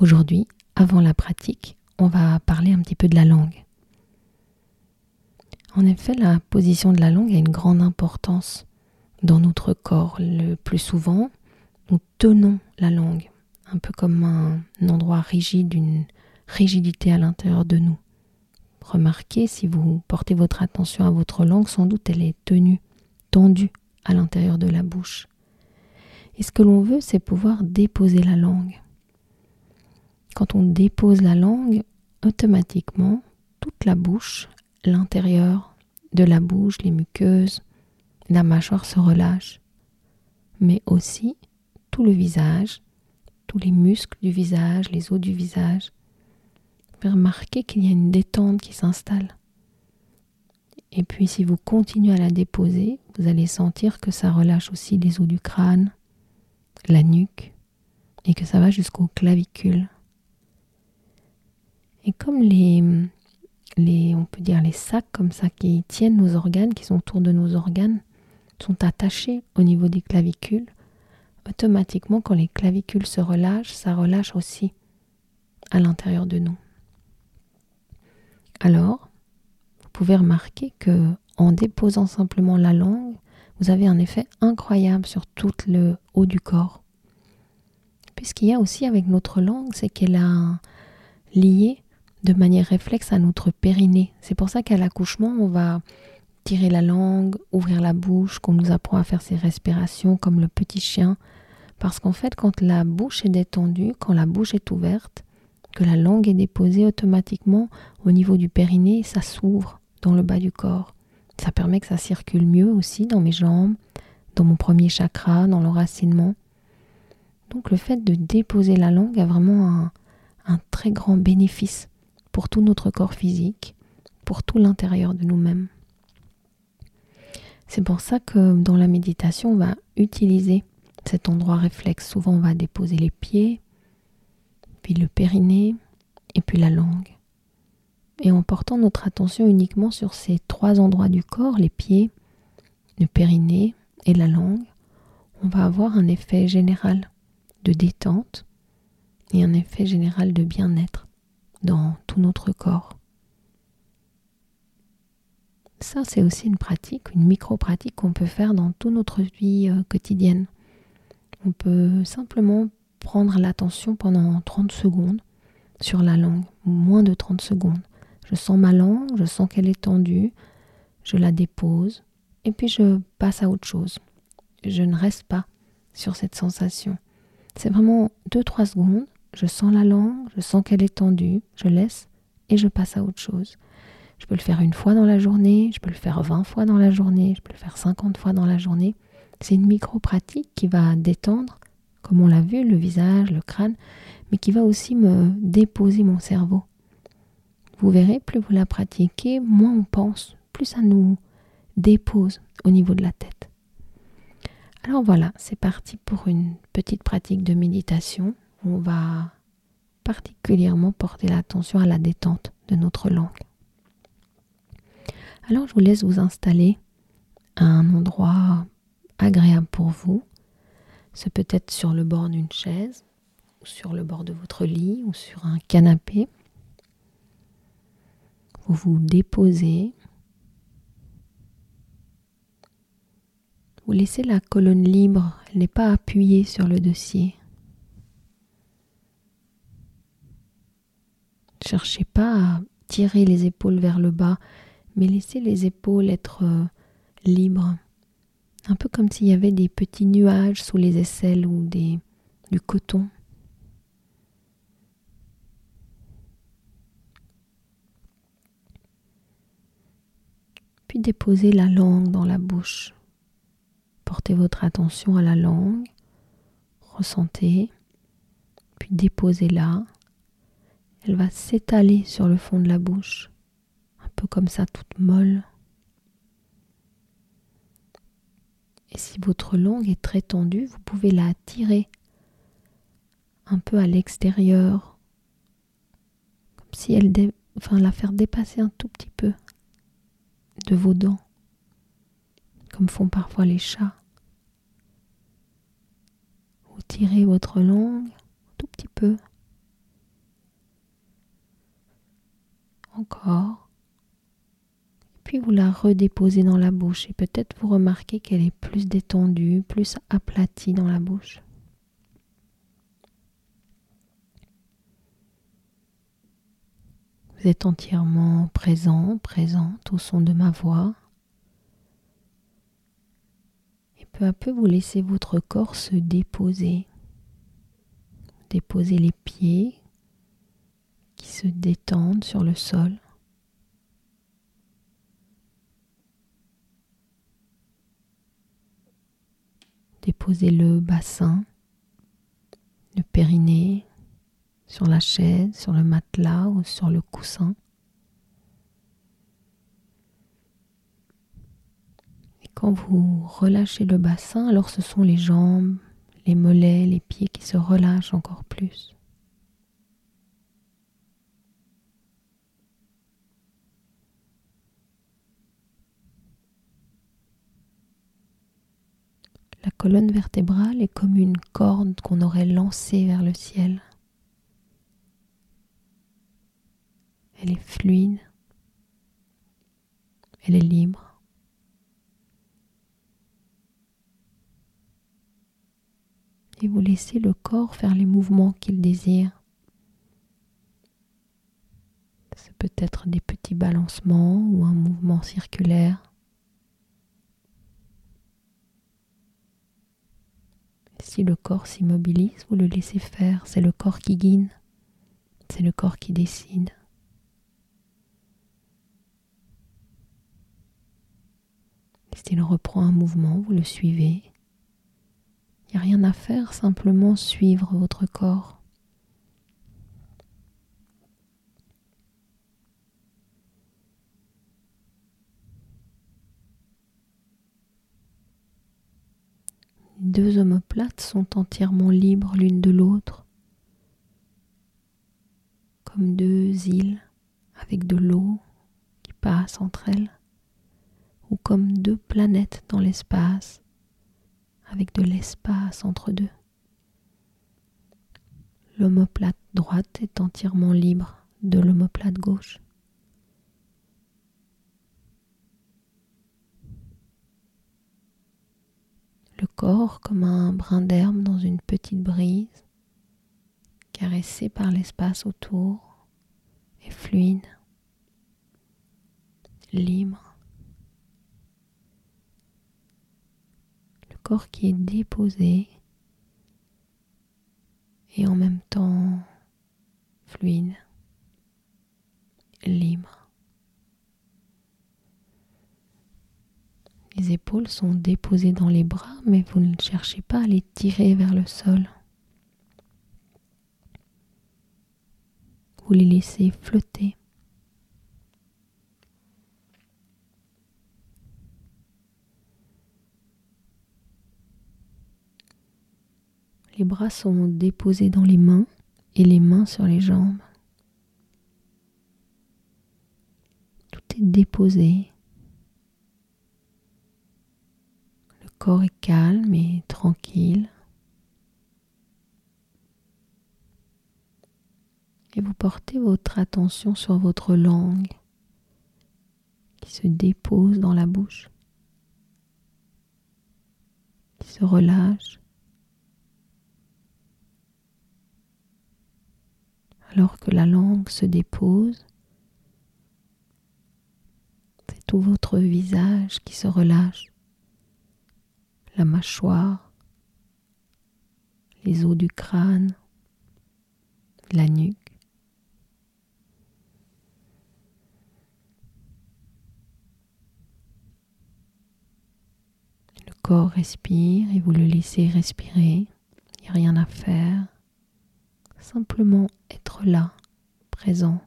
Aujourd'hui, avant la pratique, on va parler un petit peu de la langue. En effet, la position de la langue a une grande importance dans notre corps. Le plus souvent, nous tenons la langue, un peu comme un endroit rigide, une rigidité à l'intérieur de nous. Remarquez, si vous portez votre attention à votre langue, sans doute elle est tenue, tendue à l'intérieur de la bouche. Et ce que l'on veut, c'est pouvoir déposer la langue. Quand on dépose la langue, automatiquement, toute la bouche, l'intérieur de la bouche, les muqueuses, la mâchoire se relâche, mais aussi tout le visage, tous les muscles du visage, les os du visage. Vous remarquer qu'il y a une détente qui s'installe. Et puis si vous continuez à la déposer, vous allez sentir que ça relâche aussi les os du crâne, la nuque, et que ça va jusqu'aux clavicules. Et comme les, on peut dire les sacs comme ça qui tiennent nos organes, qui sont autour de nos organes, sont attachés au niveau des clavicules, automatiquement quand les clavicules se relâchent, ça relâche aussi à l'intérieur de nous. Alors, vous pouvez remarquer que en déposant simplement la langue, vous avez un effet incroyable sur tout le haut du corps. Puis ce qu'il y a aussi avec notre langue, c'est qu'elle a lié de manière réflexe à notre périnée. C'est pour ça qu'à l'accouchement, on va tirer la langue, ouvrir la bouche, qu'on nous apprend à faire ses respirations comme le petit chien. Parce qu'en fait, quand la bouche est détendue, quand la bouche est ouverte, que la langue est déposée automatiquement au niveau du périnée, ça s'ouvre dans le bas du corps. Ça permet que ça circule mieux aussi dans mes jambes, dans mon premier chakra, dans l'enracinement. Donc le fait de déposer la langue a vraiment un, un très grand bénéfice pour tout notre corps physique, pour tout l'intérieur de nous-mêmes. C'est pour ça que dans la méditation, on va utiliser cet endroit réflexe. Souvent, on va déposer les pieds, puis le périnée, et puis la langue. Et en portant notre attention uniquement sur ces trois endroits du corps, les pieds, le périnée et la langue, on va avoir un effet général de détente et un effet général de bien-être dans tout notre corps. Ça, c'est aussi une pratique, une micro-pratique qu'on peut faire dans toute notre vie euh, quotidienne. On peut simplement prendre l'attention pendant 30 secondes sur la langue, moins de 30 secondes. Je sens ma langue, je sens qu'elle est tendue, je la dépose et puis je passe à autre chose. Je ne reste pas sur cette sensation. C'est vraiment 2-3 secondes je sens la langue, je sens qu'elle est tendue, je laisse et je passe à autre chose. Je peux le faire une fois dans la journée, je peux le faire 20 fois dans la journée, je peux le faire 50 fois dans la journée. C'est une micro-pratique qui va détendre, comme on l'a vu, le visage, le crâne, mais qui va aussi me déposer mon cerveau. Vous verrez, plus vous la pratiquez, moins on pense, plus ça nous dépose au niveau de la tête. Alors voilà, c'est parti pour une petite pratique de méditation on va particulièrement porter l'attention à la détente de notre langue. Alors je vous laisse vous installer à un endroit agréable pour vous. C'est peut-être sur le bord d'une chaise, sur le bord de votre lit, ou sur un canapé. Vous vous déposez. Vous laissez la colonne libre, elle n'est pas appuyée sur le dossier. Cherchez pas à tirer les épaules vers le bas, mais laissez les épaules être euh, libres. Un peu comme s'il y avait des petits nuages sous les aisselles ou des, du coton. Puis déposez la langue dans la bouche. Portez votre attention à la langue. Ressentez. Puis puis déposez-la. Elle va s'étaler sur le fond de la bouche, un peu comme ça, toute molle. Et si votre langue est très tendue, vous pouvez la tirer un peu à l'extérieur, comme si elle, enfin, la faire dépasser un tout petit peu de vos dents, comme font parfois les chats. Vous tirez votre langue un tout petit peu. Encore. Puis vous la redéposez dans la bouche et peut-être vous remarquez qu'elle est plus détendue, plus aplatie dans la bouche. Vous êtes entièrement présent, présente au son de ma voix. Et peu à peu, vous laissez votre corps se déposer. Déposez les pieds qui se détendent sur le sol. Déposez le bassin, le périnée, sur la chaise, sur le matelas ou sur le coussin. Et quand vous relâchez le bassin, alors ce sont les jambes, les mollets, les pieds qui se relâchent encore plus. La colonne vertébrale est comme une corde qu'on aurait lancée vers le ciel. Elle est fluide. Elle est libre. Et vous laissez le corps faire les mouvements qu'il désire. C'est peut être des petits balancements ou un mouvement circulaire. Si le corps s'immobilise, vous le laissez faire. C'est le corps qui guide. C'est le corps qui décide. S'il reprend un mouvement, vous le suivez. Il n'y a rien à faire, simplement suivre votre corps. Les deux sont entièrement libres l'une de l'autre, comme deux îles avec de l'eau qui passe entre elles ou comme deux planètes dans l'espace, avec de l'espace entre deux. L'omoplate droite est entièrement libre de l'omoplate gauche. Le corps comme un brin d'herbe dans une petite brise, caressé par l'espace autour, est fluide, libre. corps qui est déposé et en même temps fluide, libre. Les épaules sont déposées dans les bras, mais vous ne cherchez pas à les tirer vers le sol. Vous les laissez flotter. Les bras sont déposés dans les mains et les mains sur les jambes. Tout est déposé. Le corps est calme et tranquille. Et vous portez votre attention sur votre langue qui se dépose dans la bouche, qui se relâche. alors que la langue se dépose. C'est tout votre visage qui se relâche, la mâchoire, les os du crâne, la nuque. Le corps respire et vous le laissez respirer. Il n'y a rien à faire Simplement être là, présent,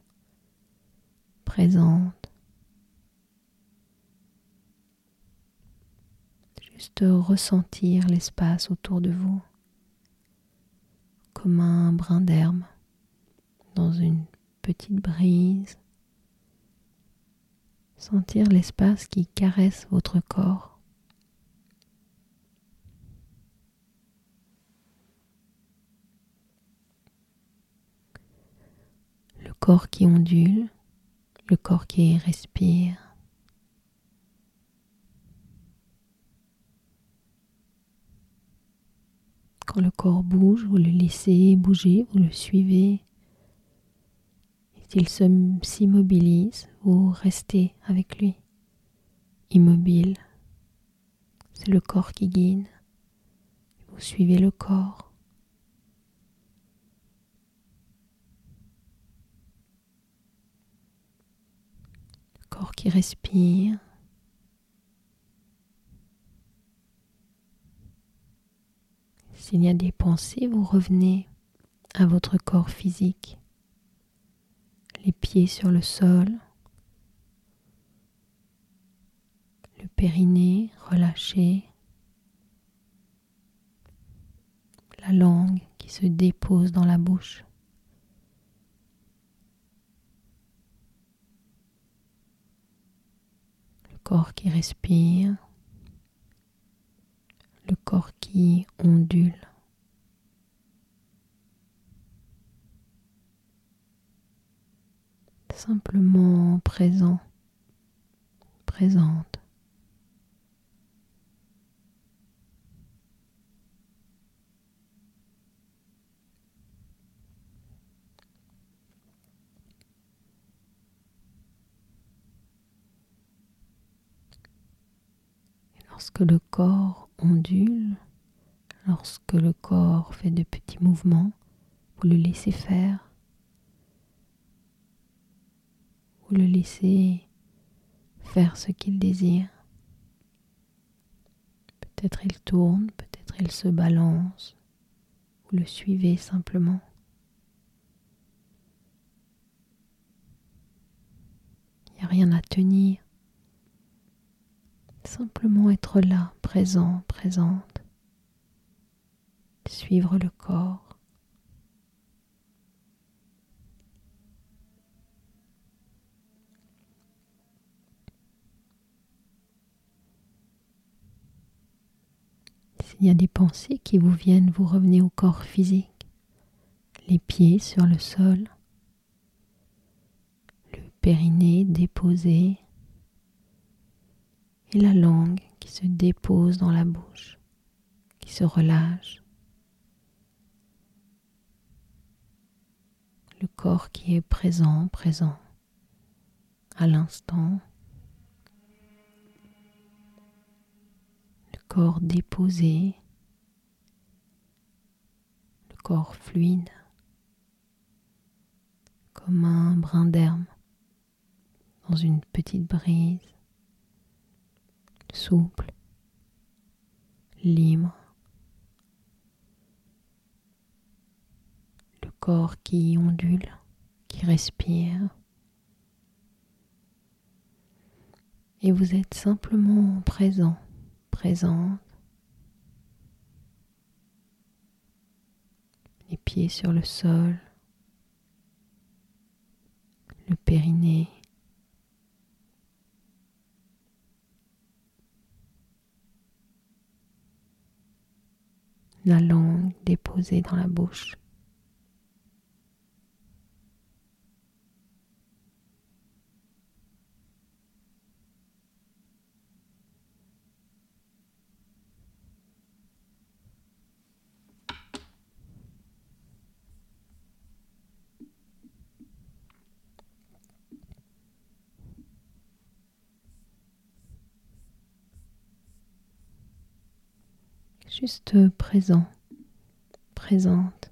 présente. Ressentir l'espace autour de vous comme un brin d'herbe dans une petite brise. Sentir l'espace qui caresse votre corps. Le corps qui ondule, le corps qui respire. Quand le corps bouge, vous le laissez bouger, vous le suivez. S'il s'immobilise, vous restez avec lui, immobile. C'est le corps qui guide. Vous suivez le corps. Le corps qui respire. S'il y a des pensées, vous revenez à votre corps physique, les pieds sur le sol, le périnée relâché, la langue qui se dépose dans la bouche. Le corps qui respire le corps qui ondule. Simplement présent, présente. lorsque le corps ondule, lorsque le corps fait de petits mouvements, vous le laissez faire. Vous le laissez faire ce qu'il désire. Peut-être il tourne, peut-être il se balance. Vous le suivez simplement. Il n'y a rien à tenir. Simplement être là, présent, présente. Suivre le corps. S'il y a des pensées qui vous viennent, vous revenez au corps physique, les pieds sur le sol, le périnée déposé, et la langue qui se dépose dans la bouche, qui se relâche. Le corps qui est présent, présent à l'instant. Le corps déposé. Le corps fluide comme un brin d'herbe dans une petite brise souple, libre. Le corps qui ondule, qui respire. Et vous êtes simplement présent, présente. Les pieds sur le sol, le périnée la langue déposée dans la bouche. Juste présent, présente.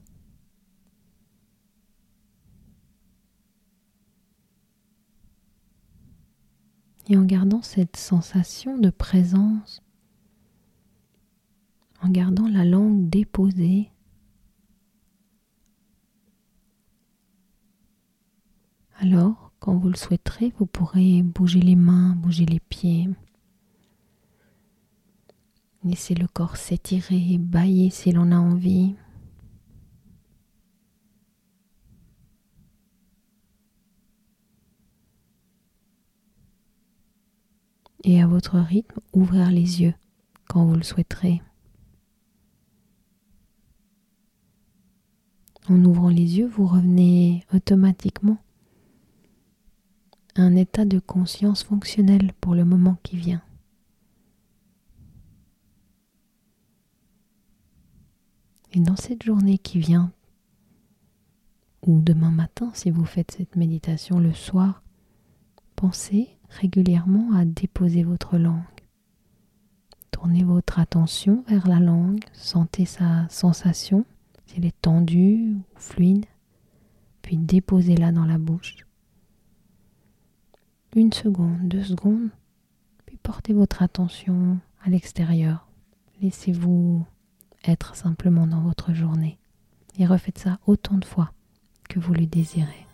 Et en gardant cette sensation de présence, en gardant la langue déposée, Alors, quand vous le souhaiterez, vous pourrez bouger les mains, bouger les pieds. Laissez le corps s'étirer, bailler si l'on a envie. Et à votre rythme, ouvrir les yeux quand vous le souhaiterez. En ouvrant les yeux, vous revenez automatiquement à un état de conscience fonctionnel pour le moment qui vient. Et dans cette journée qui vient, ou demain matin, si vous faites cette méditation le soir, pensez régulièrement à déposer votre langue. Tournez votre attention vers la langue, sentez sa sensation, si elle est tendue ou fluide, puis déposez-la dans la bouche. Une seconde, deux secondes, puis portez votre attention à l'extérieur. Laissez-vous être simplement dans votre journée et refaites ça autant de fois que vous le désirez.